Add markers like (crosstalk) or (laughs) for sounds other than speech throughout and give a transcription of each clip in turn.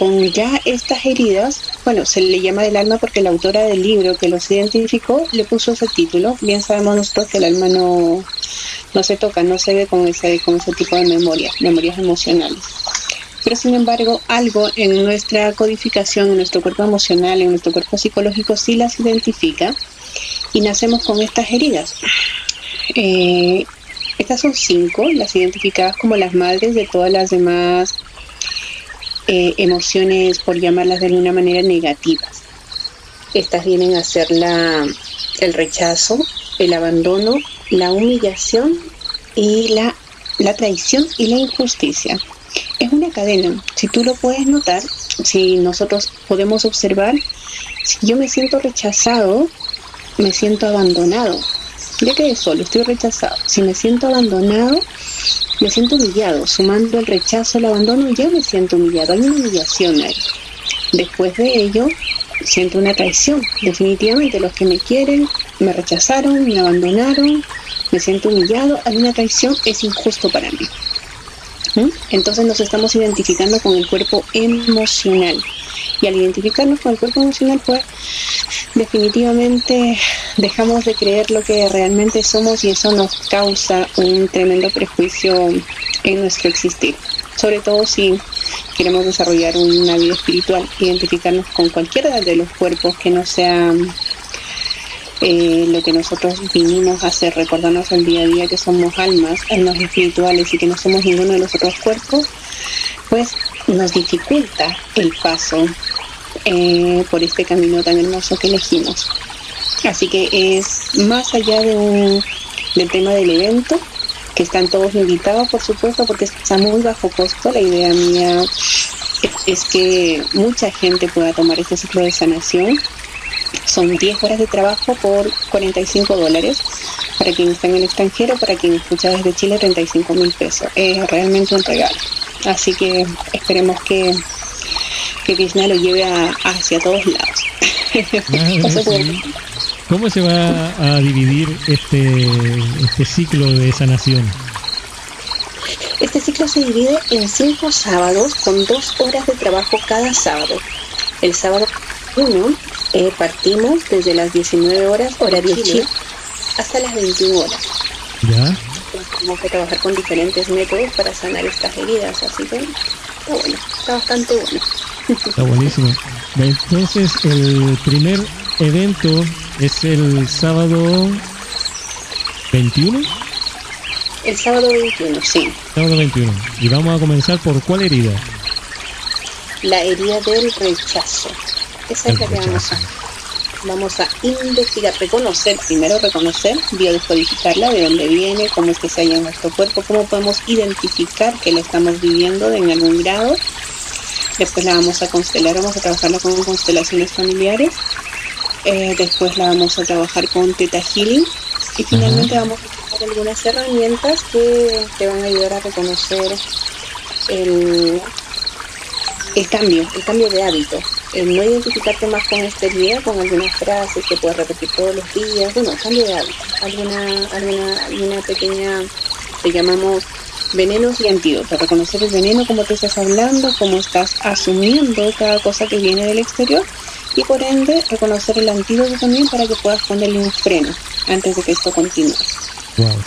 con ya estas heridas, bueno, se le llama del alma porque la autora del libro que los identificó le puso ese título. Bien sabemos nosotros que el alma no, no se toca, no se ve con ese, con ese tipo de memorias, memorias emocionales. Pero sin embargo, algo en nuestra codificación, en nuestro cuerpo emocional, en nuestro cuerpo psicológico, sí las identifica y nacemos con estas heridas. Eh, estas son cinco, las identificadas como las madres de todas las demás eh, emociones, por llamarlas de alguna manera, negativas. Estas vienen a ser la, el rechazo, el abandono, la humillación y la, la traición y la injusticia. Es una cadena. Si tú lo puedes notar, si nosotros podemos observar, si yo me siento rechazado, me siento abandonado. Ya quedé solo, estoy rechazado. Si me siento abandonado, me siento humillado. Sumando el rechazo, el abandono, ya me siento humillado. Hay una humillación ahí. Después de ello, siento una traición. Definitivamente los que me quieren me rechazaron, me abandonaron, me siento humillado. Hay una traición, es injusto para mí. ¿Mm? Entonces nos estamos identificando con el cuerpo emocional. Y al identificarnos con el cuerpo emocional, pues definitivamente dejamos de creer lo que realmente somos y eso nos causa un tremendo prejuicio en nuestro existir. Sobre todo si queremos desarrollar una vida espiritual, identificarnos con cualquiera de los cuerpos que no sean eh, lo que nosotros vinimos a hacer, recordarnos el día a día que somos almas, almas espirituales y que no somos ninguno de los otros cuerpos, pues nos dificulta el paso eh, por este camino tan hermoso que elegimos. Así que es más allá del tema del evento, que están todos invitados, por supuesto, porque está muy bajo costo. La idea mía es que mucha gente pueda tomar este ciclo de sanación son 10 horas de trabajo por 45 dólares. Para quien está en el extranjero, para quien escucha desde Chile, 35 mil pesos. Es realmente un regalo. Así que esperemos que, que Krishna lo lleve hacia todos lados. Ah, (laughs) ¿Cómo se va a dividir este, este ciclo de sanación? Este ciclo se divide en cinco sábados con dos horas de trabajo cada sábado. El sábado 1 eh, partimos desde las 19 horas, hora de Chile, hasta las 21 horas. ¿Ya? Tenemos que trabajar con diferentes métodos para sanar estas heridas, así que está bueno, está bastante bueno. Está buenísimo. Entonces, el primer evento es el sábado 21. El sábado 21, sí. Sábado 21. Y vamos a comenzar por cuál herida? La herida del rechazo. Esa es la que vamos a, vamos a investigar, reconocer, primero reconocer, biodescodificarla, de dónde viene, cómo es que se halla en nuestro cuerpo, cómo podemos identificar que la estamos viviendo en algún grado. Después la vamos a constelar, vamos a trabajarla con constelaciones familiares. Eh, después la vamos a trabajar con Teta Healing. Y finalmente vamos a trabajar algunas herramientas que te van a ayudar a reconocer el, el cambio, el cambio de hábito, el no identificarte más con esta herida, con algunas frases que puedes repetir todos los días, bueno, cambio de hábito, alguna, alguna, alguna pequeña, te llamamos venenos y antídotos, reconocer el veneno, como te estás hablando, cómo estás asumiendo cada cosa que viene del exterior. Y por ende reconocer el antídoto también para que puedas ponerle un freno antes de que esto continúe. Wow.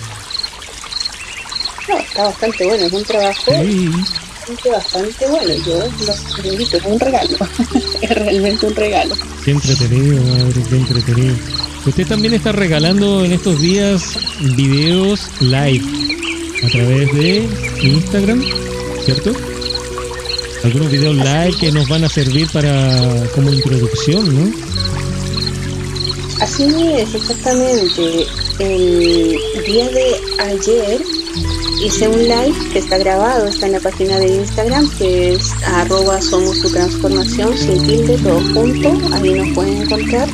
está bastante bueno, es un trabajo bastante bueno. Yo lo invito, es un regalo. (laughs) es realmente un regalo. Qué entretenido, madre, qué entretenido. Usted también está regalando en estos días videos live a través de Instagram, ¿cierto? Algunos videos live que nos van a servir para como introducción, ¿no? Así es, exactamente. El día de ayer hice un live que está grabado, está en la página de Instagram, que es arroba somos tu transformación, sin tilde, todo junto, ahí nos pueden encontrar.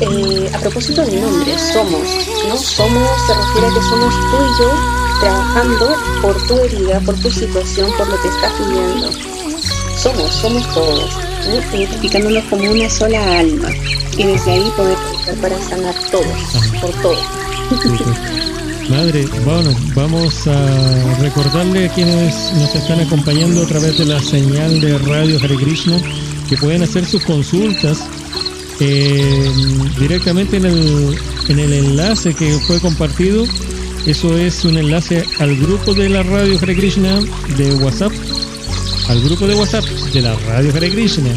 Eh, a propósito del nombre, somos, ¿no? Somos se refiere a que somos tú y yo trabajando por tu herida, por tu situación, por lo que estás viviendo. Somos, somos todos, ¿no? identificándonos como una sola alma y desde ahí poder trabajar para sanar todos, por todo. Madre, bueno, vamos a recordarle a quienes nos están acompañando a través de la señal de Radio Hare Krishna que pueden hacer sus consultas eh, directamente en el, en el enlace que fue compartido. Eso es un enlace al grupo de la Radio Hare Krishna de WhatsApp, al grupo de WhatsApp de la Radio Hare Krishna.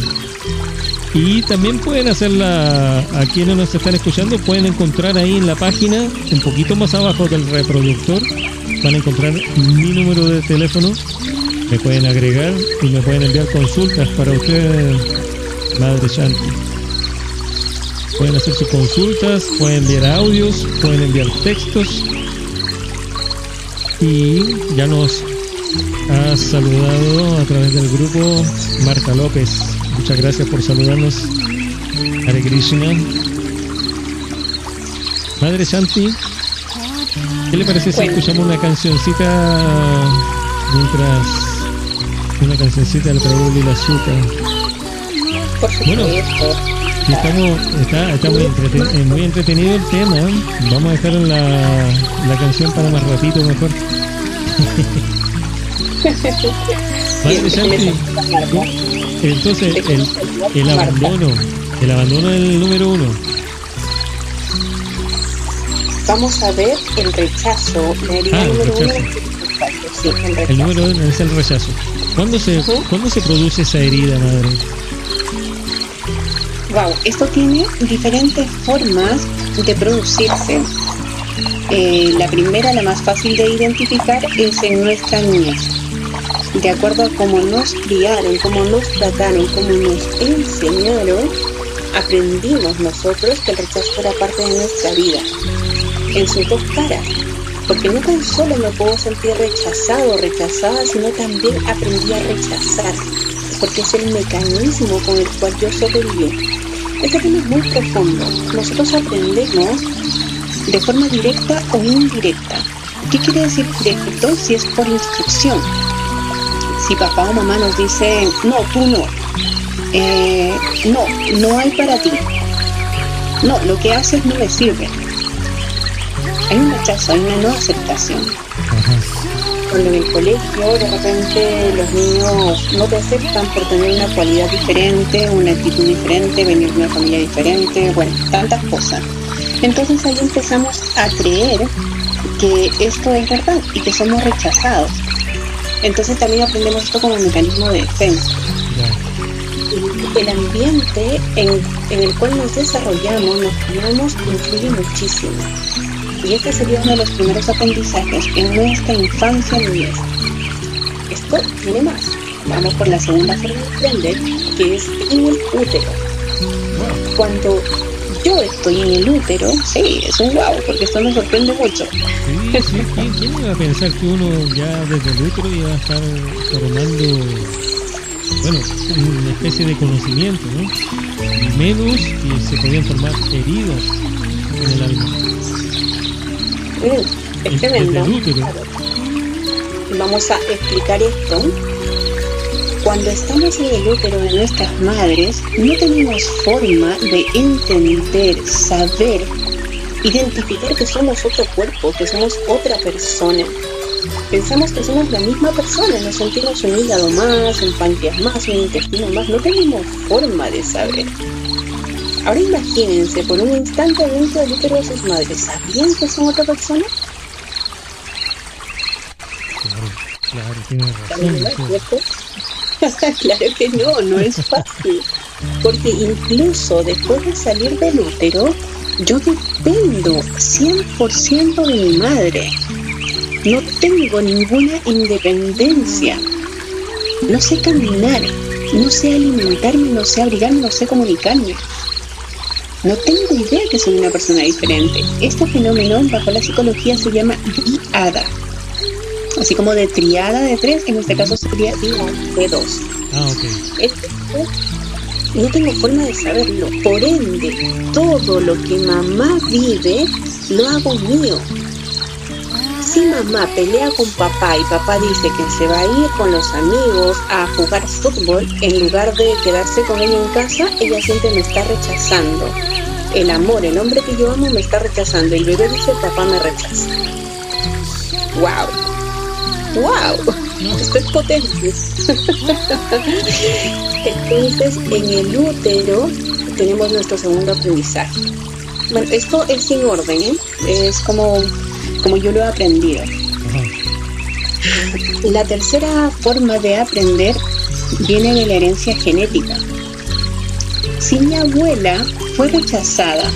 Y también pueden hacerla, a quienes nos están escuchando, pueden encontrar ahí en la página, un poquito más abajo del reproductor, van a encontrar mi número de teléfono, me pueden agregar y me pueden enviar consultas para usted, Madre Shanti. Pueden hacer sus consultas, pueden enviar audios, pueden enviar textos. Y ya nos ha saludado a través del grupo Marta López. Muchas gracias por saludarnos. Hare Krishna. Madre Shanti, ¿qué le parece si escuchamos una cancioncita mientras una cancioncita del Prabhu y la Azúcar? Bueno, estamos, está, está muy, entreten, muy, entretenido el tema. Vamos a dejar la, la canción para más ratito mejor. (laughs) Madre Shanti, entonces el, el abandono, el abandono del número uno. Vamos a ver el rechazo. Ah, el número rechazo. Uno, sí, el, rechazo. el número uno es el rechazo. ¿Cuándo se, Ujú. ¿cuándo se produce esa herida, madre? Wow, esto tiene diferentes formas de producirse. Eh, la primera, la más fácil de identificar, es en nuestra niñez. De acuerdo a cómo nos criaron, cómo nos trataron, cómo nos enseñaron, aprendimos nosotros que el rechazo era parte de nuestra vida, en sus dos caras. Porque no tan solo me puedo sentir rechazado o rechazada, sino también aprendí a rechazar, porque es el mecanismo con el cual yo sobreviví. Este tema es muy profundo. Nosotros aprendemos de forma directa o indirecta. ¿Qué quiere decir directo? Si es por instrucción. Si papá o mamá nos dice, no, tú no. Eh, no, no hay para ti. No, lo que haces no le sirve. Hay un rechazo, hay una no aceptación. Cuando en el colegio de repente los niños no te aceptan por tener una cualidad diferente, una actitud diferente, venir de una familia diferente, bueno, tantas cosas. Entonces ahí empezamos a creer que esto es verdad y que somos rechazados. Entonces también aprendemos esto como mecanismo de defensa. El ambiente en, en el cual nos desarrollamos, nos criamos, influye muchísimo. Y este sería uno de los primeros aprendizajes en nuestra infancia niñez. Esto tiene más. Vamos por la segunda forma de aprender, que es en el útero. Cuando yo estoy en el útero, sí, es un guau, porque esto nos sorprende mucho. Sí, sí, ¿quién, quién iba a pensar que uno ya desde el útero iba a estar formando, bueno, una especie de conocimiento, ¿no? Y menos que se podían formar heridas en el alma. Mm, es Desde tremendo. el útero. Vamos a explicar esto. Cuando estamos en el útero de nuestras madres, no tenemos forma de entender, saber, identificar que somos otro cuerpo, que somos otra persona. Pensamos que somos la misma persona, nos sentimos un hígado más, un páncreas más, un intestino más, no tenemos forma de saber. Ahora imagínense por un instante dentro del útero de sus madres, ¿sabían que son otra persona? Claro, claro, tiene razón. (laughs) claro que no, no es fácil. Porque incluso después de salir del útero, yo dependo 100% de mi madre. No tengo ninguna independencia. No sé caminar, no sé alimentarme, no sé abrigarme, no sé comunicarme. No tengo idea que soy una persona diferente. Este fenómeno bajo la psicología se llama diada. Así como de triada de tres, en este caso sería de dos. Ah, ok. Esto no tengo forma de saberlo. Por ende, todo lo que mamá vive, lo hago mío. Si mamá pelea con papá y papá dice que se va a ir con los amigos a jugar fútbol, en lugar de quedarse con ella en casa, ella siempre me está rechazando. El amor, el hombre que yo amo me está rechazando. El bebé dice, papá me rechaza. ¡Wow! ¡Wow! Esto es potente. Entonces, en el útero tenemos nuestro segundo aprendizaje. Bueno, esto es sin orden, ¿eh? es como, como yo lo he aprendido. La tercera forma de aprender viene de la herencia genética. Si mi abuela fue rechazada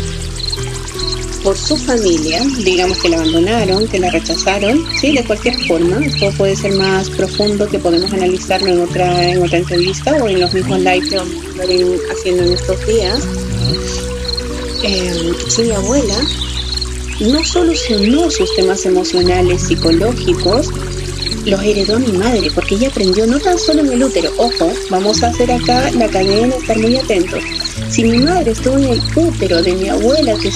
por su familia, digamos que la abandonaron, que la rechazaron, ¿sí? de cualquier forma, esto puede ser más profundo que podemos analizarlo en otra, en otra entrevista o en los mismos live que vamos a estar haciendo en estos días. Eh, si abuela no solucionó sus temas emocionales, psicológicos, los heredó mi madre, porque ella aprendió no tan solo en el útero, ojo, vamos a hacer acá la cadena, estar muy atentos. Si mi madre estuvo en el útero de mi abuela que,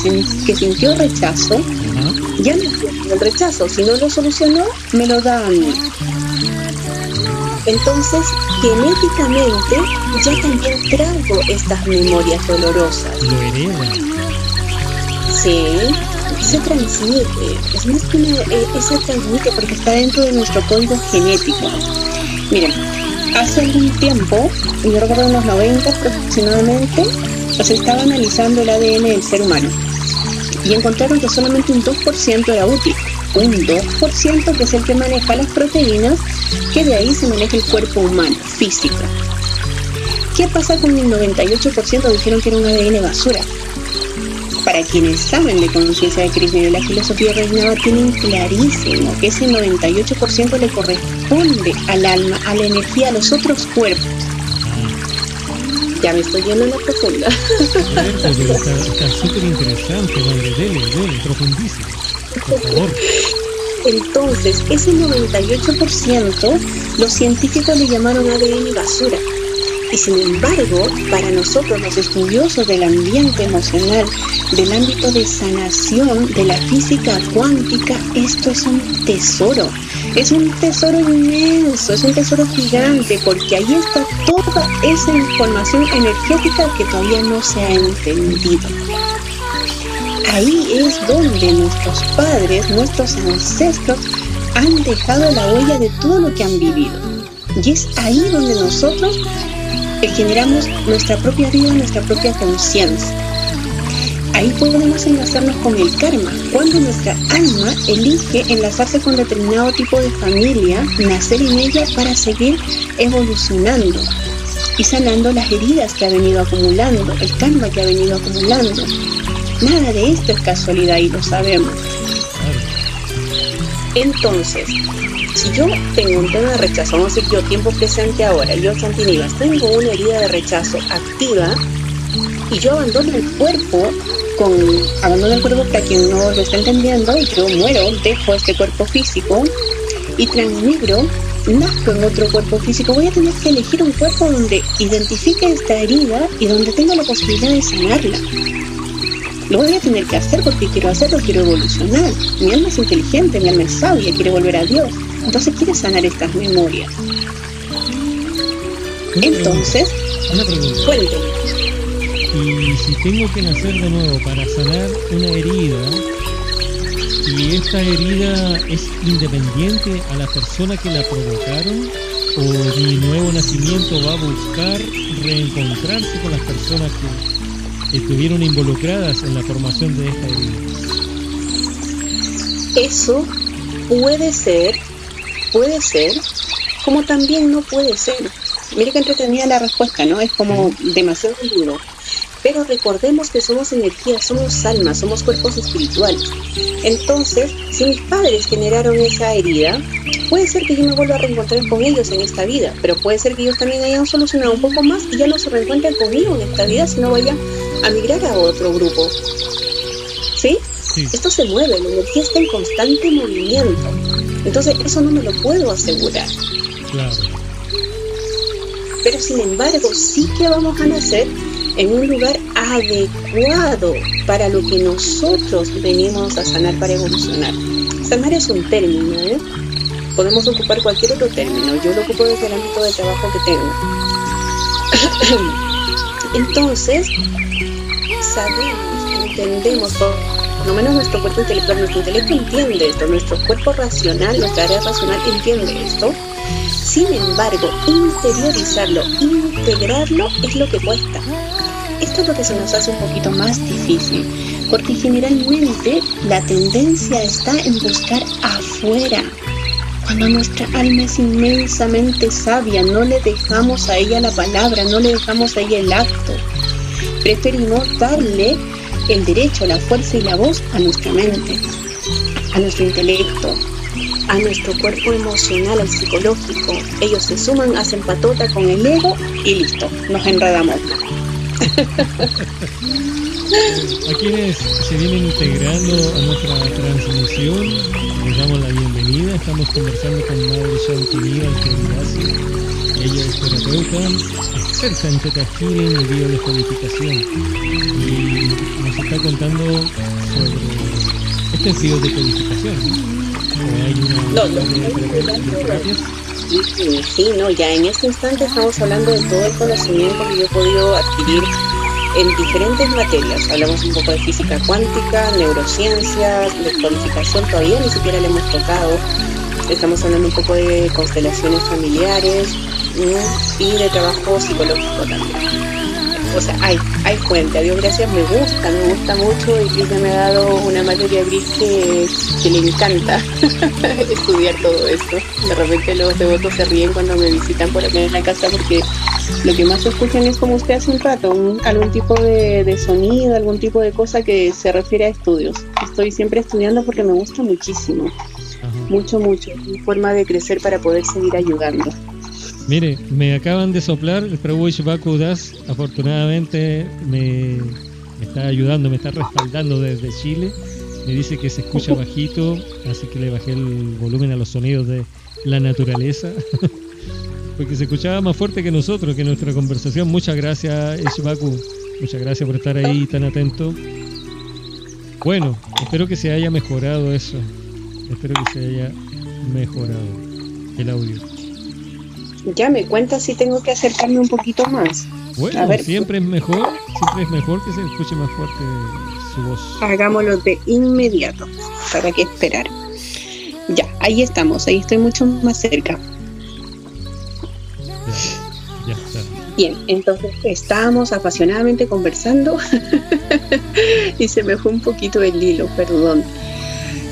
que sintió rechazo, ya me el rechazo. Si no lo solucionó, me lo da a mí. Entonces, genéticamente, ya también traigo estas memorias dolorosas. Lo. Sí, se transmite. Es más que una, eh, se transmite porque está dentro de nuestro código genético. Miren, hace algún tiempo, yo recuerdo unos 90 aproximadamente, se estaba analizando el ADN del ser humano y encontraron que solamente un 2% era útil. Un 2% que es el que maneja las proteínas, que de ahí se maneja el cuerpo humano, físico. ¿Qué pasa con el 98%? Dijeron que era un ADN basura. Para quienes saben de conciencia de Krishna y de la filosofía reinada, tienen clarísimo que ese 98% le corresponde al alma, a la energía, a los otros cuerpos. Ya me estoy yendo en la profunda. está súper interesante, madre. Dele, dele, profundísimo. Por favor. Entonces, ese 98% los científicos le llamaron ADN basura. Y sin embargo, para nosotros los estudiosos del ambiente emocional, del ámbito de sanación, de la física cuántica, esto es un tesoro. Es un tesoro inmenso, es un tesoro gigante, porque ahí está toda esa información energética que todavía no se ha entendido. Ahí es donde nuestros padres, nuestros ancestros han dejado la huella de todo lo que han vivido. Y es ahí donde nosotros generamos nuestra propia vida, nuestra propia conciencia. Ahí podemos enlazarnos con el karma, cuando nuestra alma elige enlazarse con determinado tipo de familia, nacer en ella para seguir evolucionando y sanando las heridas que ha venido acumulando, el karma que ha venido acumulando. Nada de esto es casualidad y lo sabemos. Entonces, si yo tengo un tema de rechazo, vamos a decir yo, tiempo presente ahora, yo Santinivas, tengo una herida de rechazo activa y yo abandono el cuerpo con abandono el cuerpo para quien no lo está entendiendo y yo muero, dejo este cuerpo físico y transmigro, nazco en otro cuerpo físico, voy a tener que elegir un cuerpo donde identifique esta herida y donde tenga la posibilidad de sanarla. Lo voy a tener que hacer porque quiero hacerlo, quiero evolucionar. Mi alma es inteligente, mi alma es sabia, quiere volver a Dios. Entonces quiere sanar estas memorias. Entonces, cuénteme. Y si tengo que nacer de nuevo para sanar una herida, y esta herida es independiente a la persona que la provocaron, o mi nuevo nacimiento va a buscar reencontrarse con las personas que estuvieron involucradas en la formación de esta herida. Eso puede ser puede ser, como también no puede ser. Mire que entretenida la respuesta, ¿no? Es como demasiado duro. Pero recordemos que somos energía, somos almas, somos cuerpos espirituales. Entonces, si mis padres generaron esa herida, puede ser que yo me vuelva a reencontrar con ellos en esta vida, pero puede ser que ellos también hayan solucionado un poco más y ya no se reencuentren conmigo en esta vida, sino vayan a migrar a otro grupo. ¿Sí? sí. Esto se mueve, la energía está en constante movimiento. Entonces eso no me lo puedo asegurar. Claro. Pero sin embargo, sí que vamos a nacer en un lugar adecuado para lo que nosotros venimos a sanar para evolucionar. Sanar es un término, ¿eh? Podemos ocupar cualquier otro término. Yo lo ocupo desde el ámbito de trabajo que tengo. (clears throat) Entonces, sabemos, entendemos por lo menos nuestro cuerpo intelectual, nuestro intelecto entiende esto, nuestro cuerpo racional, nuestra área racional entiende esto. Sin embargo, interiorizarlo, integrarlo es lo que cuesta. Esto es lo que se nos hace un poquito más difícil, porque generalmente la tendencia está en buscar afuera. Cuando nuestra alma es inmensamente sabia, no le dejamos a ella la palabra, no le dejamos a ella el acto. Preferimos darle el derecho, la fuerza y la voz a nuestra mente, a nuestro intelecto, a nuestro cuerpo emocional, al psicológico. Ellos se suman, hacen patota con el ego y listo, nos enredamos. (laughs) A quienes se vienen integrando a nuestra transmisión, les damos la bienvenida. Estamos conversando con Madre Chantilly Alqueridacio. Ella es terapeuta, experta en Teta Healing y biodescodificación. Y nos está contando sobre este es biodescodificación. Hay una No, no. Sí, no, ya en este instante estamos hablando de todo el conocimiento que yo he podido adquirir en diferentes materias. Hablamos un poco de física cuántica, neurociencias, descodificación, todavía ni siquiera le hemos tocado. Estamos hablando un poco de constelaciones familiares. Y de trabajo psicológico también. O sea, hay, hay fuente, a Dios gracias, me gusta, me gusta mucho y Cristian me ha dado una materia gris que, que le encanta (laughs) estudiar todo esto. De repente los devotos se ríen cuando me visitan por acá en la casa porque lo que más escuchan es como usted hace un rato, un- algún tipo de, de sonido, algún tipo de cosa que se refiere a estudios. Estoy siempre estudiando porque me gusta muchísimo, Ajá. mucho, mucho. Mi forma de crecer para poder seguir ayudando. Mire, me acaban de soplar el Prawish Baku Das. Afortunadamente me, me está ayudando, me está respaldando desde Chile. Me dice que se escucha (laughs) bajito, así que le bajé el volumen a los sonidos de la naturaleza. (laughs) Porque se escuchaba más fuerte que nosotros, que nuestra conversación. Muchas gracias, Ishbaku. Muchas gracias por estar ahí tan atento. Bueno, espero que se haya mejorado eso. Espero que se haya mejorado el audio. Ya me cuenta si tengo que acercarme un poquito más. Bueno, A ver. siempre es mejor, siempre es mejor que se escuche más fuerte su voz. Hagámoslo de inmediato. ¿Para qué esperar? Ya, ahí estamos, ahí estoy mucho más cerca. Ya, ya está. Bien, entonces estábamos apasionadamente conversando (laughs) y se me fue un poquito el hilo, perdón.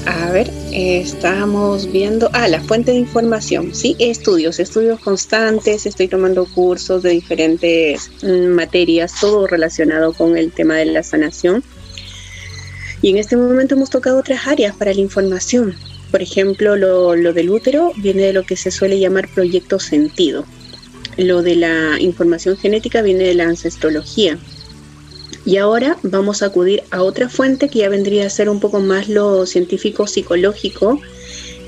A ver, estábamos viendo, ah, la fuente de información, sí, estudios, estudios constantes, estoy tomando cursos de diferentes mm, materias, todo relacionado con el tema de la sanación. Y en este momento hemos tocado otras áreas para la información. Por ejemplo, lo, lo del útero viene de lo que se suele llamar proyecto sentido. Lo de la información genética viene de la ancestrología. Y ahora vamos a acudir a otra fuente que ya vendría a ser un poco más lo científico psicológico,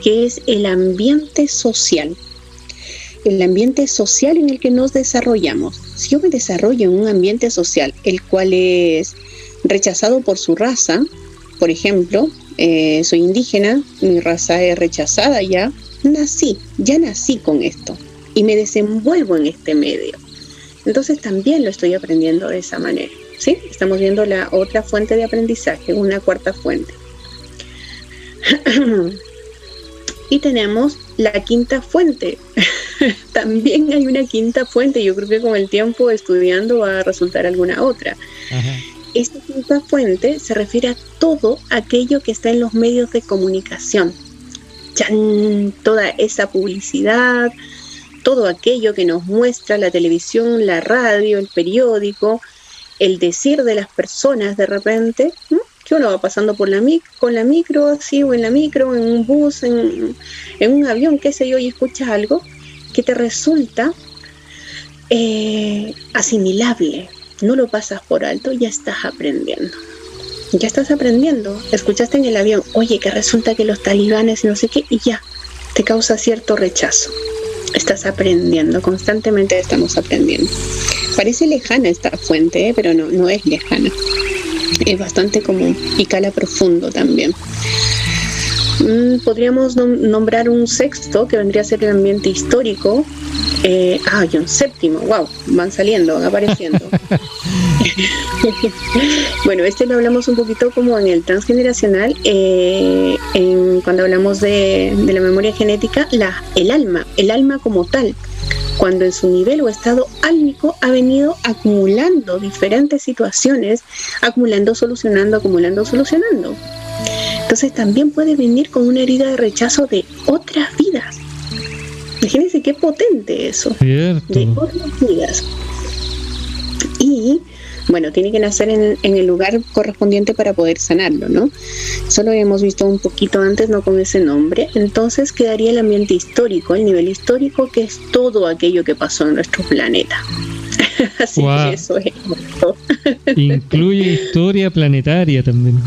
que es el ambiente social. El ambiente social en el que nos desarrollamos. Si yo me desarrollo en un ambiente social el cual es rechazado por su raza, por ejemplo, eh, soy indígena, mi raza es rechazada ya, nací, ya nací con esto y me desenvuelvo en este medio. Entonces también lo estoy aprendiendo de esa manera. ¿Sí? Estamos viendo la otra fuente de aprendizaje, una cuarta fuente. (clears throat) y tenemos la quinta fuente. (laughs) también hay una quinta fuente. Yo creo que con el tiempo estudiando va a resultar alguna otra. Ajá. Esta quinta fuente se refiere a todo aquello que está en los medios de comunicación. ¡Chan! Toda esa publicidad, todo aquello que nos muestra la televisión, la radio, el periódico, el decir de las personas de repente, que uno va pasando por la mic con la micro, así, o en la micro, en un bus, en, un avión, qué sé yo, y escuchas algo que te resulta eh, asimilable, no lo pasas por alto, ya estás aprendiendo. Ya estás aprendiendo. Escuchaste en el avión, oye, que resulta que los talibanes no sé qué, y ya, te causa cierto rechazo. Estás aprendiendo, constantemente estamos aprendiendo. Parece lejana esta fuente, ¿eh? pero no, no es lejana. Es bastante común y cala profundo también. Mm, podríamos nom- nombrar un sexto que vendría a ser el ambiente histórico, eh, ah, y un séptimo, wow, van saliendo, van apareciendo. (laughs) (laughs) bueno, este lo hablamos un poquito como en el transgeneracional, eh, cuando hablamos de, la memoria genética, la, el alma, el alma como tal, cuando en su nivel o estado álmico ha venido acumulando diferentes situaciones, acumulando, solucionando, acumulando, solucionando. Entonces también puede venir con una herida de rechazo de otras vidas Imagínense qué potente eso. De otras vidas. Y bueno, tiene que nacer en, el lugar correspondiente para poder sanarlo, ¿no? Eso lo habíamos visto un poquito antes, no con ese nombre. Entonces quedaría el ambiente histórico, el nivel histórico, que es todo aquello que pasó en nuestro planeta. (laughs) Así que eso es. (laughs) Incluye historia planetaria también.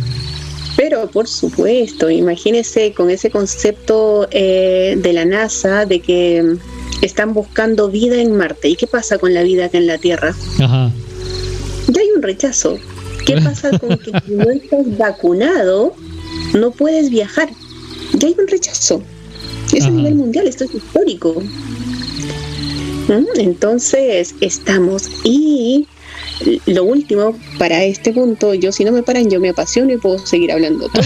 Por supuesto, imagínese con ese concepto eh, de la NASA de que están buscando vida en Marte. ¿Y qué pasa con la vida acá en la Tierra? Ajá. Ya hay un rechazo. ¿Qué (laughs) pasa con que si no estás vacunado, no puedes viajar? Ya hay un rechazo. Es a nivel mundial, esto es histórico. ¿Mm? Entonces, estamos y lo último, para este punto, yo si no me paran, yo me apasiono y puedo seguir hablando. (laughs)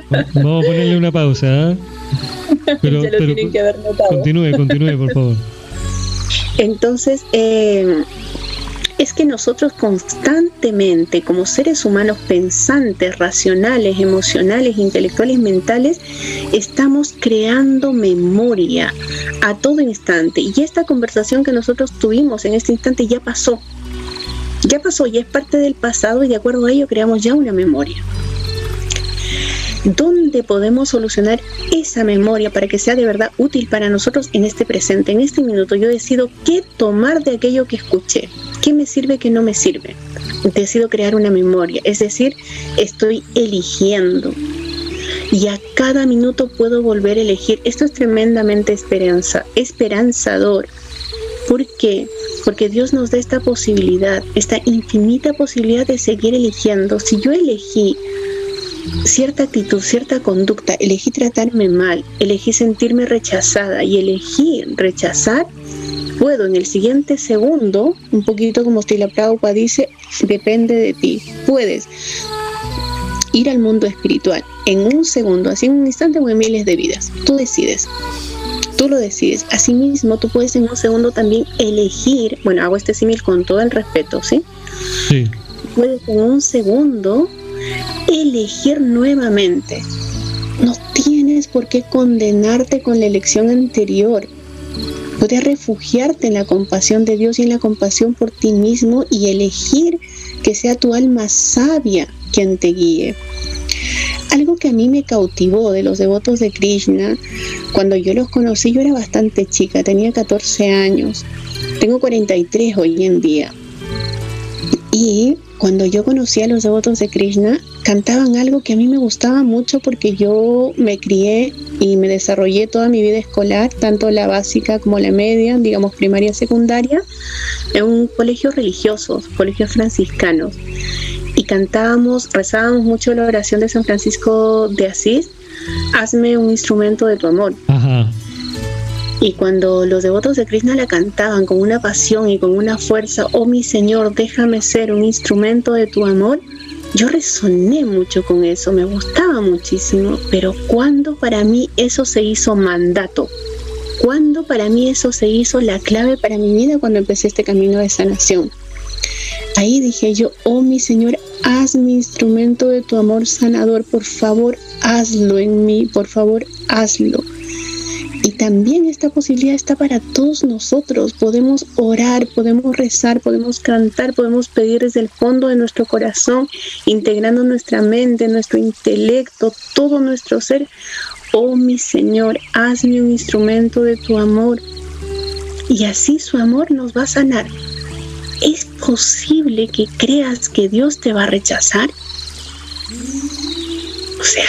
(laughs) Vamos a ponerle una pausa. ¿eh? Pero, Continúe, continúe, por favor. Entonces, eh, es que nosotros constantemente, como seres humanos pensantes, racionales, emocionales, intelectuales, mentales, estamos creando memoria a todo instante. Y esta conversación que nosotros tuvimos en este instante ya pasó. Ya pasó, ya es parte del pasado y de acuerdo a ello creamos ya una memoria. ¿Dónde podemos solucionar esa memoria para que sea de verdad útil para nosotros en este presente? En este minuto yo decido qué tomar de aquello que escuché, qué me sirve, qué no me sirve. Decido crear una memoria, es decir, estoy eligiendo. Y a cada minuto puedo volver a elegir. Esto es tremendamente esperanza, esperanzador. ¿Por qué? Porque Dios nos da esta posibilidad, esta infinita posibilidad de seguir eligiendo. Si yo elegí cierta actitud, cierta conducta, elegí tratarme mal, elegí sentirme rechazada y elegí rechazar, puedo en el siguiente segundo, un poquito como Stila Prabhupada dice, depende de ti, puedes ir al mundo espiritual en un segundo, así en un instante o en miles de vidas, tú decides. Tú lo decides. Asimismo, tú puedes en un segundo también elegir, bueno, hago este símil con todo el respeto, ¿sí? Sí. Puedes en un segundo elegir nuevamente. No tienes por qué condenarte con la elección anterior. Puedes refugiarte en la compasión de Dios y en la compasión por ti mismo y elegir que sea tu alma sabia quien te guíe. Algo que a mí me cautivó de los devotos de Krishna, cuando yo los conocí, yo era bastante chica, tenía 14 años, tengo 43 hoy en día. Y cuando yo conocí a los devotos de Krishna, cantaban algo que a mí me gustaba mucho porque yo me crié y me desarrollé toda mi vida escolar, tanto la básica como la media, digamos primaria, secundaria, en un colegio religioso, colegios franciscanos. Y cantábamos, rezábamos mucho la oración de San Francisco de Asís, hazme un instrumento de tu amor. Ajá. Y cuando los devotos de Krishna la cantaban con una pasión y con una fuerza, oh mi Señor, déjame ser un instrumento de tu amor, yo resoné mucho con eso, me gustaba muchísimo, pero cuando para mí eso se hizo mandato, cuando para mí eso se hizo la clave para mi vida cuando empecé este camino de sanación. Ahí dije yo, oh mi Señor, haz mi instrumento de tu amor sanador, por favor, hazlo en mí, por favor, hazlo. Y también esta posibilidad está para todos nosotros. Podemos orar, podemos rezar, podemos cantar, podemos pedir desde el fondo de nuestro corazón, integrando nuestra mente, nuestro intelecto, todo nuestro ser. Oh mi Señor, hazme un instrumento de tu amor. Y así su amor nos va a sanar. ¿Es posible que creas que Dios te va a rechazar? O sea,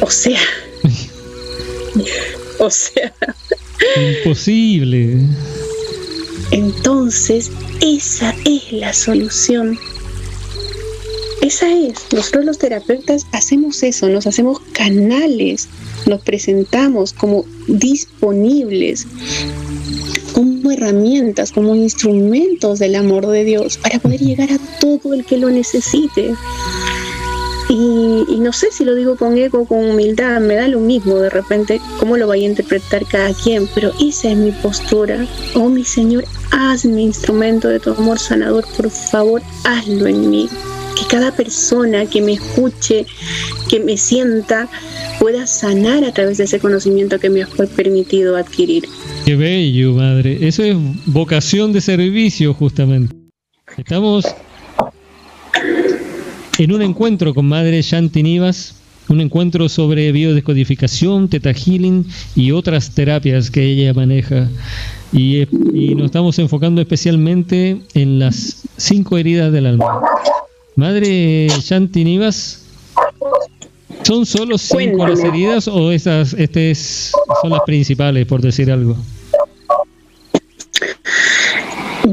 o sea, (laughs) (laughs) O sea. Imposible. Entonces, esa es la solución. Esa es, nosotros los terapeutas hacemos eso, nos hacemos canales, nos presentamos como disponibles, como herramientas, como instrumentos del amor de Dios para poder llegar a todo el que lo necesite. Y, no sé si lo digo con ego, con humildad, me da lo mismo de repente cómo lo vaya a interpretar cada quien, pero esa es mi postura. Oh mi Señor, haz mi instrumento de tu amor sanador, por favor, hazlo en mí. Que cada persona que me escuche, que me sienta, pueda sanar a través de ese conocimiento que me has permitido adquirir. Qué bello, madre. Eso es vocación de servicio, justamente. Estamos en un encuentro con Madre Shanti Nivas, un encuentro sobre biodescodificación, teta healing y otras terapias que ella maneja. Y, nos estamos enfocando especialmente en las cinco heridas del alma. Madre Shanti Nivas, ¿son solo cinco las heridas o esas este son las principales, por decir algo?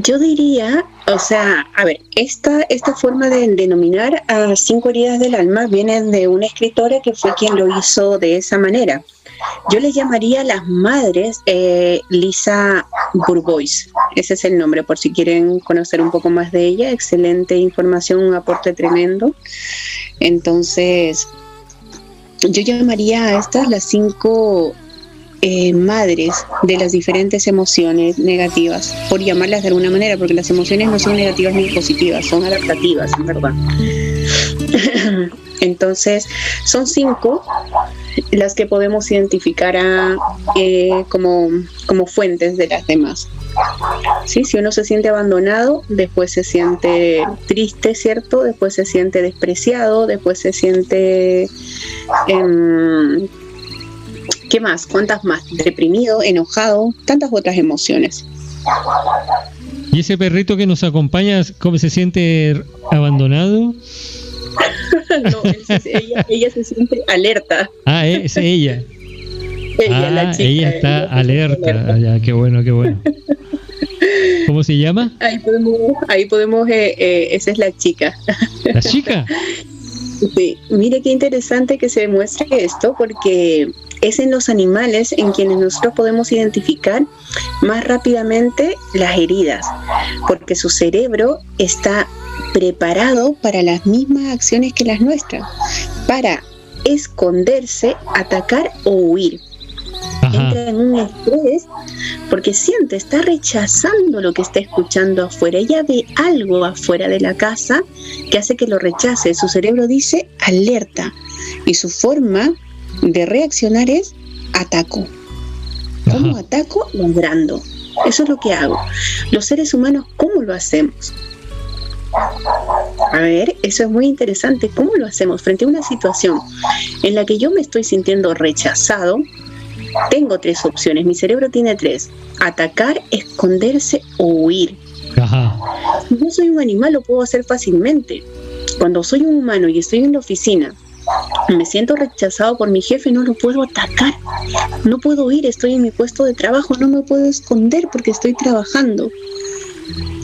Yo diría, o sea, a ver, esta, esta forma de denominar a cinco heridas del alma viene de una escritora que fue quien lo hizo de esa manera. Yo le llamaría las madres eh, Lisa Bourbois. Ese es el nombre, por si quieren conocer un poco más de ella. Excelente información, un aporte tremendo. Entonces, yo llamaría a estas las cinco eh, madres de las diferentes emociones negativas, por llamarlas de alguna manera, porque las emociones no son negativas ni positivas, son adaptativas, en verdad. (coughs) Entonces, son cinco las que podemos identificar eh, como, como fuentes de las demás. ¿Sí? Si uno se siente abandonado, después se siente triste, ¿cierto? Después se siente despreciado, después se siente... Em, ¿Qué más? ¿Cuántas más? Deprimido, enojado, tantas otras emociones. ¿Y ese perrito que nos acompaña, cómo se siente abandonado? (laughs) no, ella, se siente alerta. Ah, es ella. (laughs) ella, la ah, chica, ella está alerta. Ah, ya, qué bueno, qué bueno. (laughs) ¿Cómo se llama? Ahí podemos, ahí podemos eh, eh, esa es la chica. ¿La chica? Sí, mire qué interesante que se demuestre esto porque es en los animales en quienes nosotros podemos identificar más rápidamente las heridas, porque su cerebro está preparado para las mismas acciones que las nuestras, para esconderse, atacar o huir. Entra en un estrés porque siente, está rechazando lo que está escuchando afuera. Ella ve algo afuera de la casa que hace que lo rechace. Su cerebro dice alerta y su forma de reaccionar es ataco. ¿Cómo ataco? Ladrando. Eso es lo que hago. Los seres humanos, ¿cómo lo hacemos? A ver, eso es muy interesante. ¿Cómo lo hacemos frente a una situación en la que yo me estoy sintiendo rechazado? Tengo tres opciones. Mi cerebro tiene tres. Atacar, esconderse o huir. Si yo soy un animal, lo puedo hacer fácilmente. Cuando soy un humano y estoy en la oficina me siento rechazado por mi jefe, no lo puedo atacar, no puedo ir, estoy en mi puesto de trabajo, no me puedo esconder porque estoy trabajando.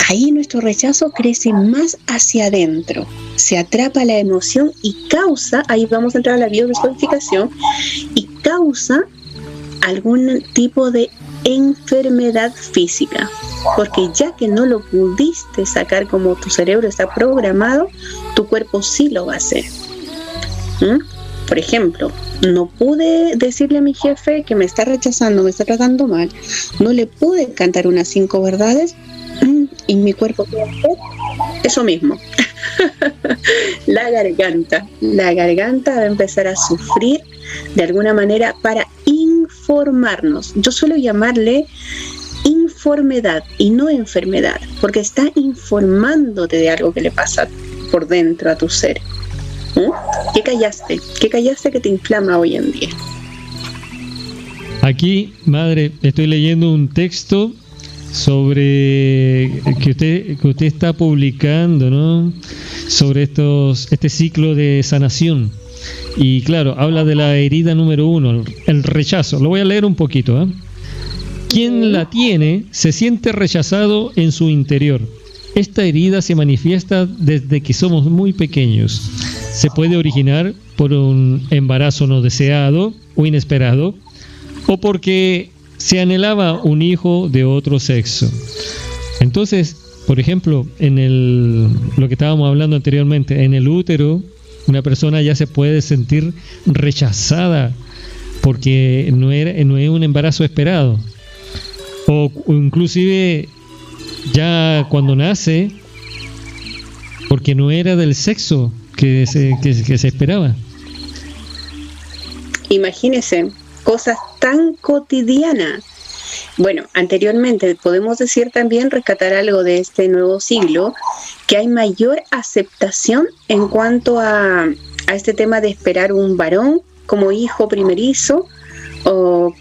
Ahí nuestro rechazo crece más hacia adentro, se atrapa la emoción y causa, ahí vamos a entrar a la biodescodificación, y causa algún tipo de enfermedad física, porque ya que no lo pudiste sacar como tu cerebro está programado, tu cuerpo sí lo va a hacer. Por ejemplo, no pude decirle a mi jefe que me está rechazando, me está tratando mal, no le pude cantar unas cinco verdades ¿Mm? y mi cuerpo eso mismo. (laughs) la garganta, la garganta va a empezar a sufrir de alguna manera para informarnos. Yo suelo llamarle informedad y no enfermedad, porque está informándote de algo que le pasa por dentro a tu ser. ¿Mm? ¿Qué callaste? ¿Qué callaste que te inflama hoy en día? Aquí, madre, estoy leyendo un texto sobre que usted que usted está publicando, ¿no? Sobre estos este ciclo de sanación. Y claro, habla de la herida número uno, el rechazo. Lo voy a leer un poquito. ¿eh? Quien la tiene se siente rechazado en su interior esta herida se manifiesta desde que somos muy pequeños. Se puede originar por un embarazo no deseado o inesperado, o porque se anhelaba un hijo de otro sexo. Entonces, por ejemplo, en el, lo que estábamos hablando anteriormente, en el útero, una persona ya se puede sentir rechazada porque no, era, no es un embarazo esperado. O, inclusive ya cuando nace, porque no era del sexo que se, que se esperaba. Imagínese, cosas tan cotidianas. Bueno, anteriormente podemos decir también, rescatar algo de este nuevo siglo, que hay mayor aceptación en cuanto a, a este tema de esperar un varón como hijo primerizo o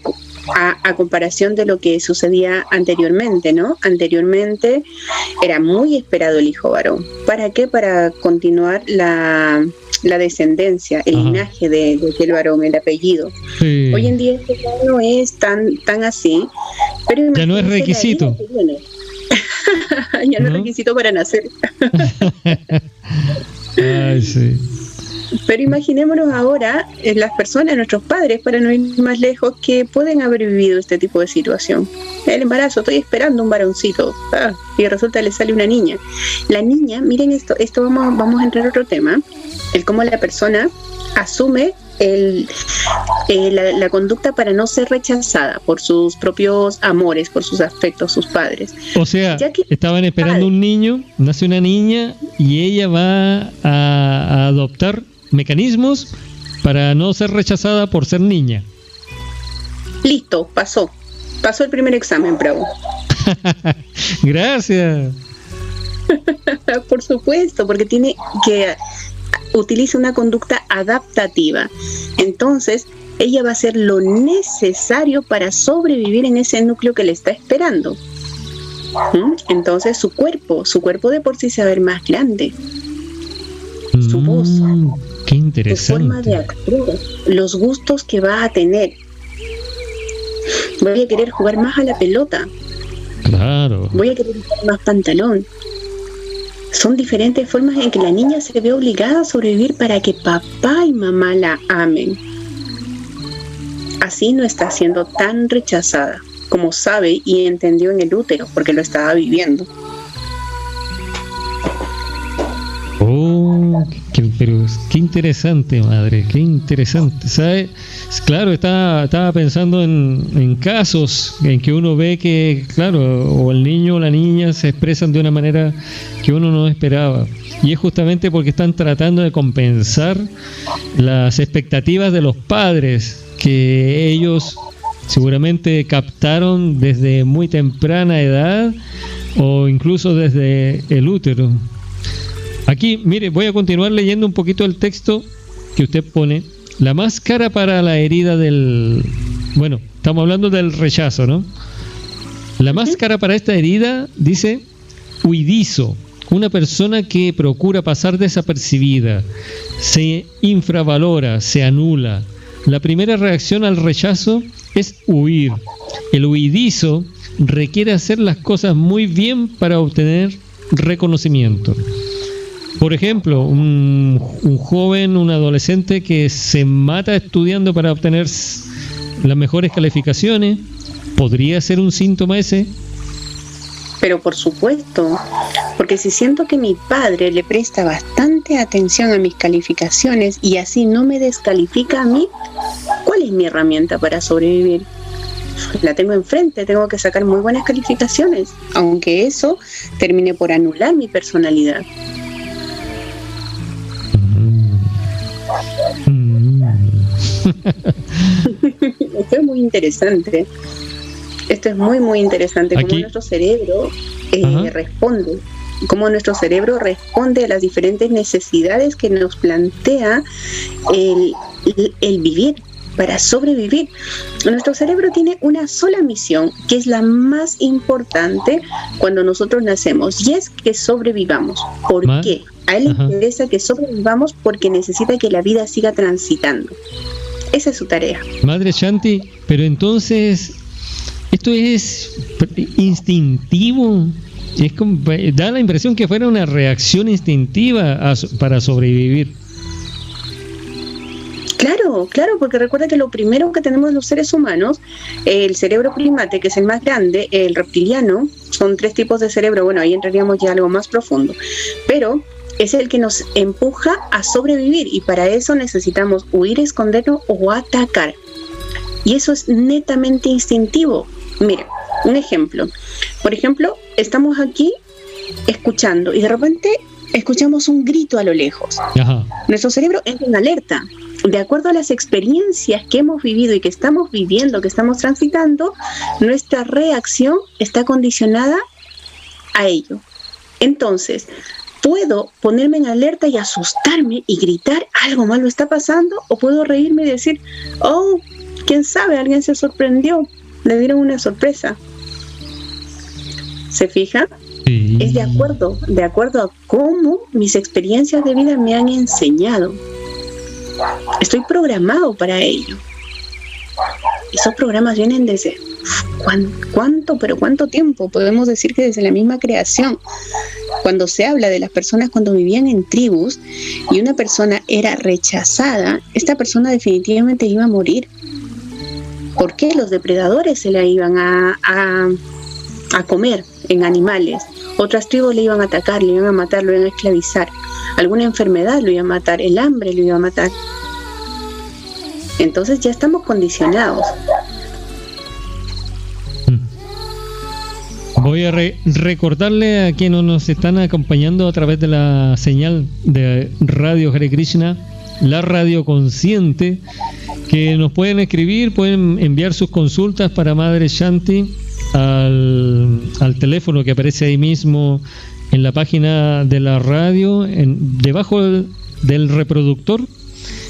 a, comparación de lo que sucedía anteriormente, ¿no? Anteriormente era muy esperado el hijo varón. ¿Para qué? Para continuar la, descendencia, el linaje de, aquel varón, el apellido. Hoy en día esto ya no es tan, tan así, pero ya no es requisito. (laughs) ya no, es requisito para nacer. (laughs) Ay, sí. Pero imaginémonos ahora en las personas, nuestros padres, para no ir más lejos, que pueden haber vivido este tipo de situación. El embarazo, estoy esperando un varoncito ah, y resulta que le sale una niña. La niña, miren esto, esto vamos, vamos a entrar a otro tema, el cómo la persona asume el, eh, la, conducta para no ser rechazada por sus propios amores, por sus afectos, sus padres. O sea, estaban esperando un niño, nace una niña y ella va a adoptar mecanismos para no ser rechazada por ser niña. Listo, pasó. Pasó el primer examen, bravo. (laughs) Gracias. (laughs) por supuesto, porque tiene que utiliza una conducta adaptativa. Entonces, ella va a hacer lo necesario para sobrevivir en ese núcleo que le está esperando. ¿Mm? Entonces, su cuerpo, su cuerpo de por sí se va a ver más grande. Su voz, mm. Qué interesante. forma de actuar, los gustos que va a tener. Voy a querer jugar más a la pelota. Claro. Voy a querer más pantalón. Son diferentes formas en que la niña se ve obligada a sobrevivir para que papá y mamá la amen. Así no está siendo tan rechazada como sabe y entendió en el útero porque lo estaba viviendo. Oh, qué, pero qué interesante, madre, qué interesante. ¿Sabe? Claro, estaba, estaba pensando en, casos en que uno ve que, claro, o el niño o la niña se expresan de una manera que uno no esperaba. Y es justamente porque están tratando de compensar las expectativas de los padres que ellos seguramente captaron desde muy temprana edad o incluso desde el útero. Aquí, mire, voy a continuar leyendo un poquito el texto que usted pone. La máscara para la herida del... Bueno, estamos hablando del rechazo, ¿no? La máscara para esta herida dice huidizo, una persona que procura pasar desapercibida, se infravalora, se anula. La primera reacción al rechazo es huir. El huidizo requiere hacer las cosas muy bien para obtener reconocimiento. Por ejemplo, un, joven, un adolescente que se mata estudiando para obtener las mejores calificaciones, ¿podría ser un síntoma ese? Pero por supuesto, porque si siento que mi padre le presta bastante atención a mis calificaciones y así no me descalifica a mí, ¿cuál es mi herramienta para sobrevivir? La tengo enfrente, tengo que sacar muy buenas calificaciones, aunque eso termine por anular mi personalidad. (laughs) Esto es muy interesante. Esto es muy, muy interesante. Cómo nuestro cerebro eh, responde. Cómo nuestro cerebro responde a las diferentes necesidades que nos plantea el, el vivir para sobrevivir. Nuestro cerebro tiene una sola misión, que es la más importante cuando nosotros nacemos, y es que sobrevivamos. ¿Por qué? A él le interesa que sobrevivamos porque necesita que la vida siga transitando. Esa es su tarea. Madre Shanti, pero entonces, ¿esto es instintivo? Es como, da la impresión que fuera una reacción instintiva para sobrevivir. Claro, claro, porque recuerda que lo primero que tenemos los seres humanos, el cerebro primate, que es el más grande, el reptiliano, son tres tipos de cerebro, bueno, ahí entraríamos ya algo más profundo, pero es el que nos empuja a sobrevivir y para eso necesitamos huir, escondernos o atacar. Y eso es netamente instintivo. Mire, un ejemplo. Por ejemplo, estamos aquí escuchando y de repente escuchamos un grito a lo lejos. Nuestro cerebro entra en alerta de acuerdo a las experiencias que hemos vivido y que estamos viviendo, que estamos transitando, nuestra reacción está condicionada a ello. Entonces, puedo ponerme en alerta y asustarme y gritar algo malo está pasando o puedo reírme y decir, oh, quién sabe, alguien se sorprendió, le dieron una sorpresa. ¿Se fija? Es de acuerdo, de acuerdo a cómo mis experiencias de vida me han enseñado. Estoy programado para ello. Esos programas vienen desde cuánto, pero cuánto tiempo. Podemos decir que desde la misma creación. Cuando se habla de las personas cuando vivían en tribus y una persona era rechazada, esta persona definitivamente iba a morir. ¿Por qué los depredadores se la iban a, a comer en animales? Otras tribus le iban a atacar, le iban a matar, lo iban a esclavizar. Alguna enfermedad lo iba a matar, el hambre lo iba a matar. Entonces ya estamos condicionados. Voy a recordarle a quienes nos están acompañando a través de la señal de Radio Hare Krishna, la radio consciente, que nos pueden escribir, pueden enviar sus consultas para Madre Shanti al, al teléfono que aparece ahí mismo en la página de la radio, en, debajo del, reproductor.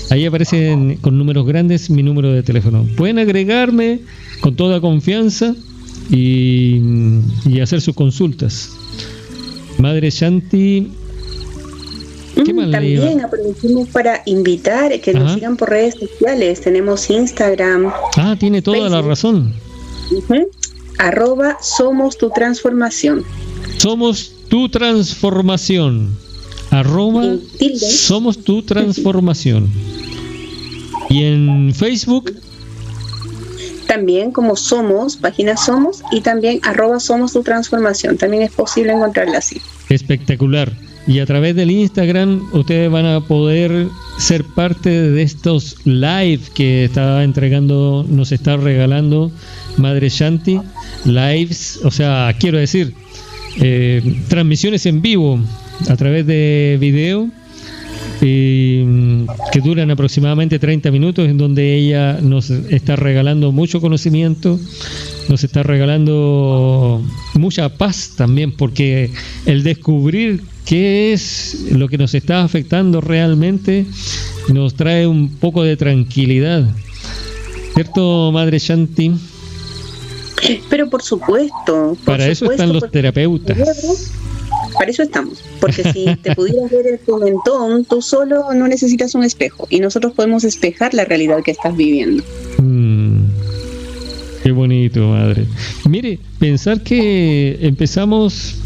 Ahí aparecen con números grandes mi número de teléfono. Pueden agregarme con toda confianza y, hacer sus consultas. Madre Shanti. ¿qué mm, También aprovechamos para invitar que nos sigan por redes sociales. Tenemos Instagram. Ah, tiene toda la razón arroba somos tu transformación. Somos tu transformación. Arroba somos tu transformación. Y en Facebook. También como somos, página somos, y también arroba somos tu transformación. También es posible encontrarla así. Espectacular. Y a través del Instagram ustedes van a poder ser parte de estos live que está entregando, nos está regalando Madre Shanti lives, o sea, quiero decir, eh, transmisiones en vivo a través de video que duran aproximadamente 30 minutos en donde ella nos está regalando mucho conocimiento, nos está regalando mucha paz también porque el descubrir qué es lo que nos está afectando realmente nos trae un poco de tranquilidad. ¿Cierto, Madre Shanti? Pero por supuesto. para eso están los terapeutas. Para eso estamos. Porque si te (laughs) pudieras ver tu mentón, tú solo no necesitas un espejo. Y nosotros podemos espejar la realidad que estás viviendo. Mm, qué bonito, madre. Mire, pensar que empezamos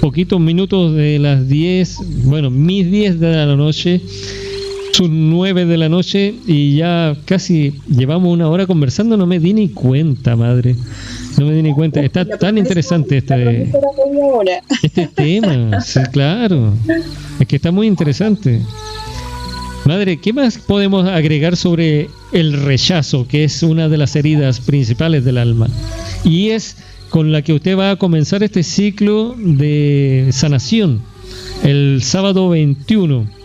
poquitos minutos de las 10, bueno, mis 10 de la noche son 9 de la noche y ya casi llevamos una hora conversando, no me di ni cuenta, madre. No me di ni cuenta. Está tan interesante este, este tema. Sí, claro. Es que está muy interesante. Madre, ¿qué más podemos agregar sobre el rechazo, que es una de las heridas principales del alma? Y es con la que usted va a comenzar este ciclo de sanación el sábado 21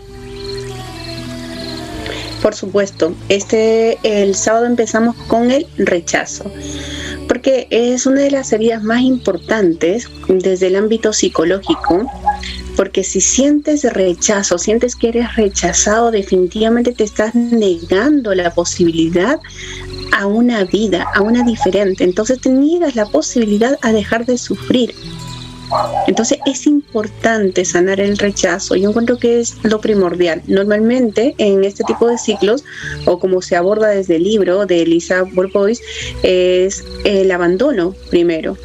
por supuesto, este el sábado empezamos con el rechazo, porque es una de las heridas más importantes desde el ámbito psicológico, porque si sientes rechazo, sientes que eres rechazado, definitivamente te estás negando la posibilidad a una vida, a una diferente. Entonces te niegas la posibilidad a dejar de sufrir. Entonces es importante sanar el rechazo. Yo encuentro que es lo primordial. Normalmente en este tipo de ciclos, o como se aborda desde el libro de Elisa Bourbois, es el abandono primero.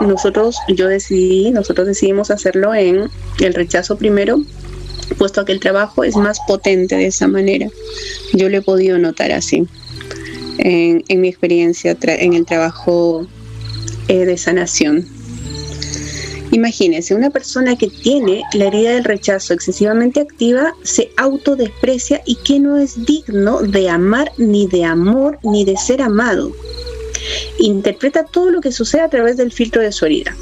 Nosotros, yo decidí, nosotros decidimos hacerlo en el rechazo primero, puesto que el trabajo es más potente de esa manera. Yo lo he podido notar así en, mi experiencia en el trabajo eh, de sanación. Imagínense, una persona que tiene la herida del rechazo excesivamente activa se autodesprecia y que no es digno de amar, ni de amor, ni de ser amado. Interpreta todo lo que sucede a través del filtro de su herida.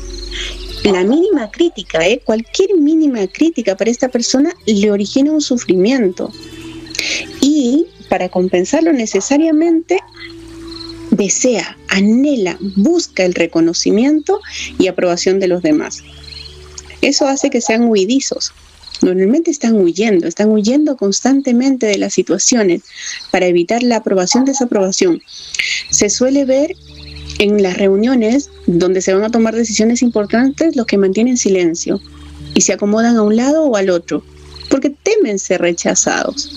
La mínima crítica, ¿eh? cualquier mínima crítica para esta persona le origina un sufrimiento. Y para compensarlo necesariamente desea, anhela, busca el reconocimiento y aprobación de los demás. Eso hace que sean huidizos. Normalmente están huyendo, están huyendo constantemente de las situaciones para evitar la aprobación, desaprobación. Se suele ver en las reuniones donde se van a tomar decisiones importantes los que mantienen silencio y se acomodan a un lado o al otro, porque temen ser rechazados.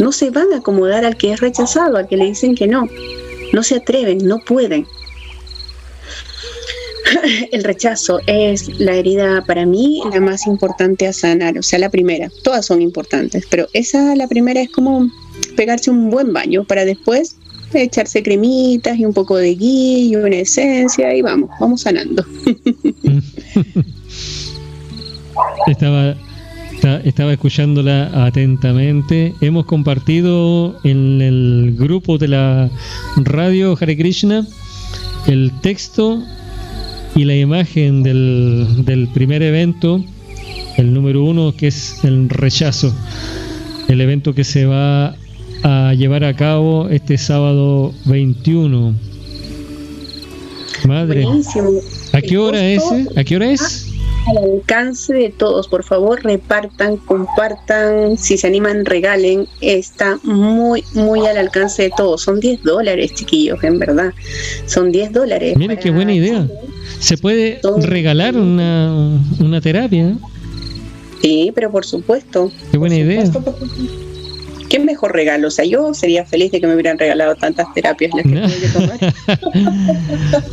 No se van a acomodar al que es rechazado, al que le dicen que no. No se atreven, no pueden. (laughs) El rechazo es la herida para mí la más importante a sanar, o sea, la primera. Todas son importantes, pero esa, la primera, es como pegarse un buen baño para después echarse cremitas y un poco de gui y una esencia y vamos, vamos sanando. (laughs) (laughs) Estaba estaba escuchándola atentamente. Hemos compartido en el grupo de la radio Hare Krishna el texto y la imagen del, del primer evento, el número uno, que es el rechazo, el evento que se va a llevar a cabo este sábado 21. Madre, ¿a qué hora es? ¿A qué hora es? Al alcance de todos. Por favor, repartan, compartan, si se animan, regalen. Está muy, muy al alcance de todos. Son 10 dólares, chiquillos, en verdad. Son 10 dólares. Mire, qué buena idea. Se puede regalar una, una terapia. Sí, pero por supuesto. Qué buena idea qué mejor regalo. O sea, yo sería feliz de que me hubieran regalado tantas terapias las que tomar.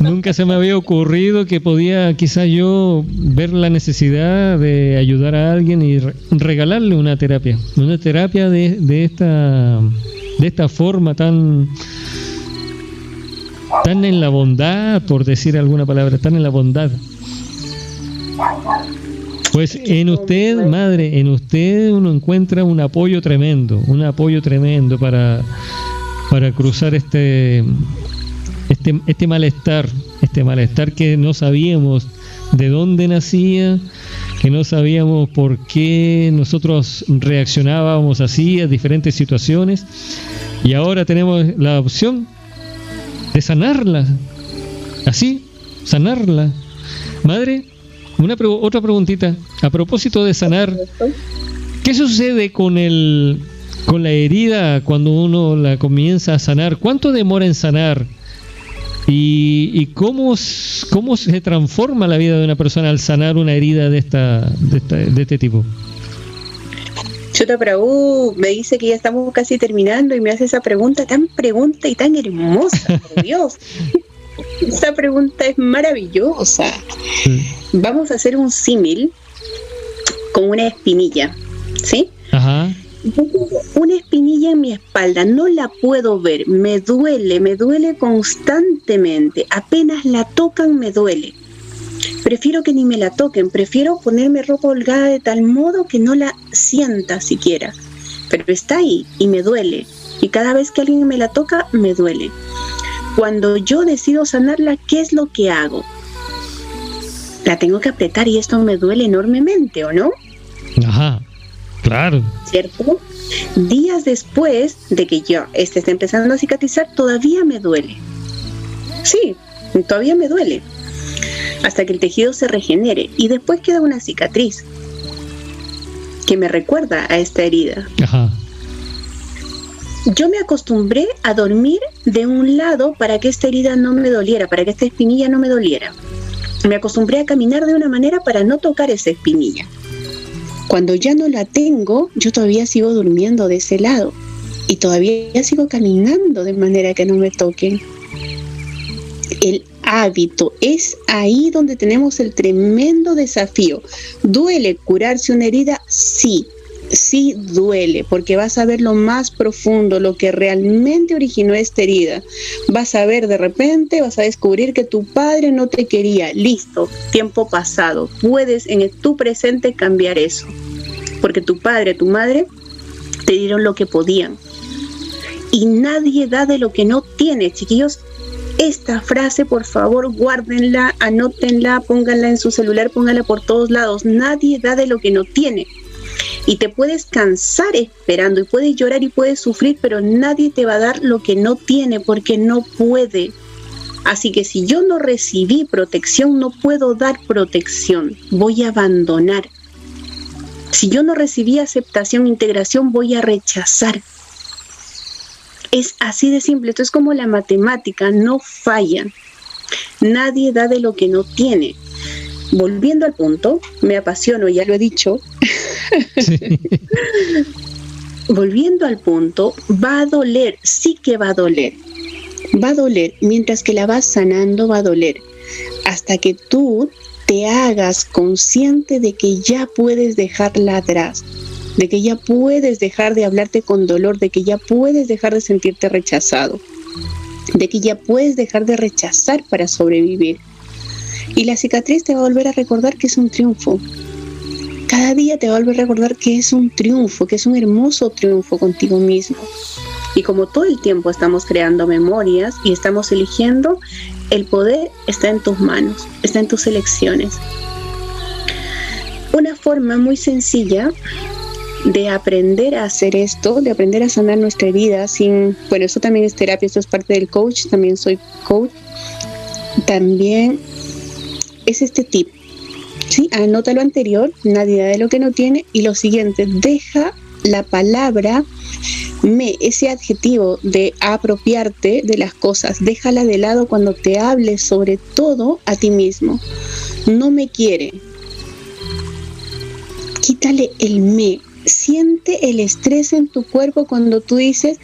(laughs) Nunca se me había ocurrido que podía quizás yo ver la necesidad de ayudar a alguien y regalarle una terapia. Una terapia de, de esta de esta forma tan tan en la bondad, por decir alguna palabra, tan en la bondad. Pues en usted, madre, en usted uno encuentra un apoyo tremendo, un apoyo tremendo para, para cruzar este, este, este malestar, este malestar que no sabíamos de dónde nacía, que no sabíamos por qué nosotros reaccionábamos así a diferentes situaciones y ahora tenemos la opción de sanarla, así, sanarla. Madre, una otra preguntita. A propósito de sanar, ¿qué sucede con el con la herida cuando uno la comienza a sanar? ¿Cuánto demora en sanar? ¿Y, cómo, cómo se transforma la vida de una persona al sanar una herida de, esta, de, este tipo? Chuta uh, me dice que ya estamos casi terminando y me hace esa pregunta tan pregunta y tan hermosa, por Dios. (laughs) Esa pregunta es maravillosa. Vamos a hacer un símil con una espinilla, ¿sí? Ajá. Una espinilla en mi espalda, no la puedo ver, me duele, me duele constantemente, apenas la tocan me duele. Prefiero que ni me la toquen, prefiero ponerme ropa holgada de tal modo que no la sienta siquiera. Pero está ahí y me duele. Y cada vez que alguien me la toca, me duele. Cuando yo decido sanarla, ¿qué es lo que hago? La tengo que apretar y esto me duele enormemente, ¿o no? Ajá, claro. ¿Cierto? Días después de que yo este esté empezando a cicatrizar, todavía me duele. Sí, todavía me duele. Hasta que el tejido se regenere y después queda una cicatriz que me recuerda a esta herida. Ajá yo me acostumbré a dormir de un lado para que esta herida no me doliera, para que esta espinilla no me doliera. Me acostumbré a caminar de una manera para no tocar esa espinilla. Cuando ya no la tengo, yo todavía sigo durmiendo de ese lado y todavía sigo caminando de manera que no me toquen. El hábito. Es ahí donde tenemos el tremendo desafío. ¿Duele curarse una herida? Sí, sí duele, porque vas a ver lo más profundo, lo que realmente originó esta herida. Vas a ver de repente, vas a descubrir que tu padre no te quería. Listo, tiempo pasado. Puedes en tu presente cambiar eso, porque tu padre, tu madre te dieron lo que podían. Y nadie da de lo que no tiene, chiquillos. Esta frase, por favor, guárdenla, anótenla, pónganla en su celular, pónganla por todos lados. Nadie da de lo que no tiene y te puedes cansar esperando y puedes llorar y puedes sufrir, pero nadie te va a dar lo que no tiene porque no puede. Así que si yo no recibí protección, no puedo dar protección, voy a abandonar. Si yo no recibí aceptación, integración, voy a rechazar. Es así de simple, esto es como la matemática, no falla. Nadie da de lo que no tiene. Volviendo al punto, me apasiono, ya lo he dicho, (laughs) Volviendo al punto, va a doler, sí que va a doler. Va a doler, mientras que la vas sanando va a doler, hasta que tú te hagas consciente de que ya puedes dejarla atrás, de que ya puedes dejar de hablarte con dolor, de que ya puedes dejar de sentirte rechazado, de que ya puedes dejar de rechazar para sobrevivir. Y la cicatriz te va a volver a recordar que es un triunfo, cada día te va a volver a recordar que es un triunfo, que es un hermoso triunfo contigo mismo. Y como todo el tiempo estamos creando memorias y estamos eligiendo, el poder está en tus manos, está en tus elecciones. Una forma muy sencilla de aprender a hacer esto, de aprender a sanar nuestra vida sin, bueno, eso también es terapia, esto es parte del coach, también soy coach, también es este tip, ¿sí? Anota lo anterior, nadie da de lo que no tiene. Y lo siguiente, deja la palabra me, ese adjetivo de apropiarte de las cosas, déjala de lado cuando te hables sobre todo a ti mismo. No me quiere. Quítale el me. Siente el estrés en tu cuerpo cuando tú dices,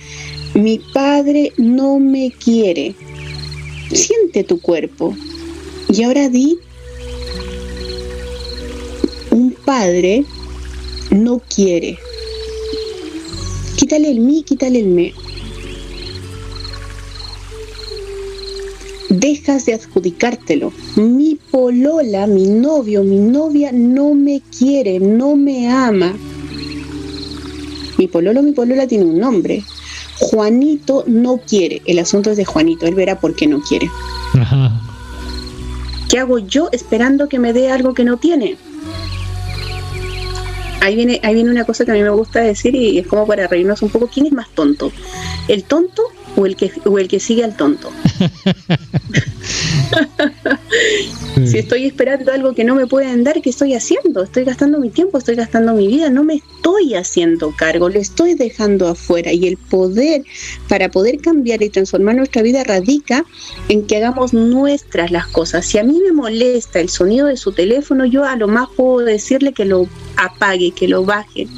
mi padre no me quiere. Siente tu cuerpo. Y ahora di, padre no quiere. Quítale el mí, quítale el me. Dejas de adjudicártelo. Mi polola, mi novio, mi novia no me quiere, no me ama. Mi pololo, mi polola tiene un nombre. Juanito no quiere. El asunto es de Juanito. Él verá por qué no quiere. ¿Qué hago yo esperando que me dé algo que no tiene? Ahí viene, ahí viene una cosa que a mí me gusta decir y es como para reírnos un poco. ¿Quién es más tonto? ¿El tonto o el que, o el que sigue al tonto? (laughs) si estoy esperando algo que no me pueden dar, ¿qué estoy haciendo? Estoy gastando mi tiempo, estoy gastando mi vida, no me estoy haciendo cargo, le estoy dejando afuera. Y el poder, para poder cambiar y transformar nuestra vida, radica en que hagamos nuestras las cosas. Si a mí me molesta el sonido de su teléfono, yo a lo más puedo decirle que lo apague, que lo baje.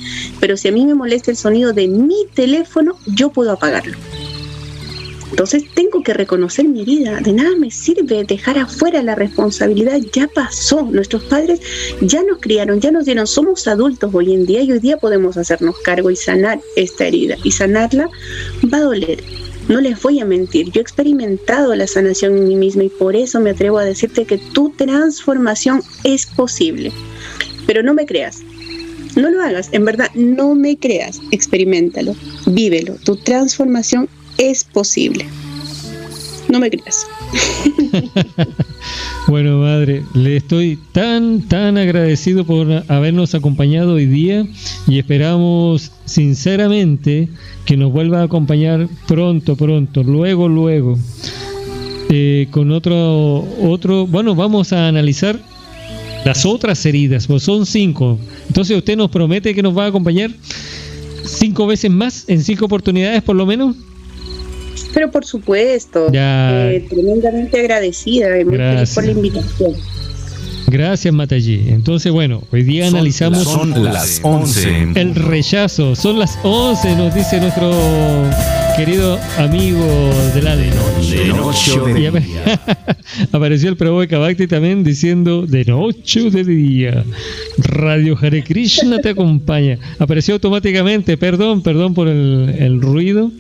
Pero si a mí me molesta el sonido de mi teléfono, yo puedo apagarlo. Entonces tengo que reconocer mi vida. De nada me sirve dejar afuera la responsabilidad. Ya pasó. Nuestros padres ya nos criaron, ya nos dieron. Somos adultos hoy en día y hoy día podemos hacernos cargo y sanar esta herida. Y sanarla va a doler. No les voy a mentir, yo he experimentado la sanación en mí misma y por eso me atrevo a decirte que tu transformación es posible. Pero no me creas, no lo hagas, en verdad, no me creas, experimentalo, vívelo. Tu transformación es posible. No me creas. (laughs) bueno, madre, le estoy tan, tan agradecido por habernos acompañado hoy día y esperamos sinceramente que nos vuelva a acompañar pronto, pronto, luego, luego. Eh, con otro, otro, bueno, vamos a analizar las otras heridas, pues son cinco. Entonces usted nos promete que nos va a acompañar cinco veces más, en cinco oportunidades por lo menos. Pero por supuesto, eh, tremendamente agradecida y muy feliz por la invitación. Gracias, Matallí. Entonces, bueno, hoy día analizamos. Son las 11. El rechazo. Son las 11, nos dice nuestro querido amigo de la de noche. De (laughs) apareció el Prabhu de también diciendo de noche o de día. Radio Hare Krishna te acompaña. Apareció automáticamente, perdón, perdón por el, el ruido.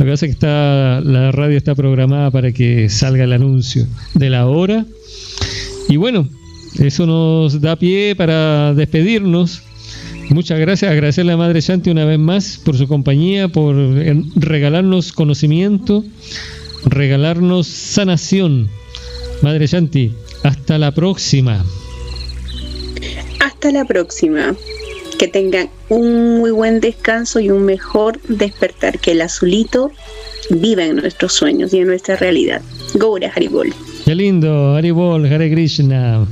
Lo que pasa es que está, la radio está programada para que salga el anuncio de la hora. Y bueno, eso nos da pie para despedirnos. Muchas gracias, agradecerle a Madre Shanti una vez más por su compañía, por regalarnos conocimiento, regalarnos sanación. Madre Shanti, hasta la próxima. Hasta la próxima. Que tengan un muy buen descanso y un mejor despertar. Que el azulito viva en nuestros sueños y en nuestra realidad. Gaura Haribol. Qué lindo, Haribol, Hare Krishna.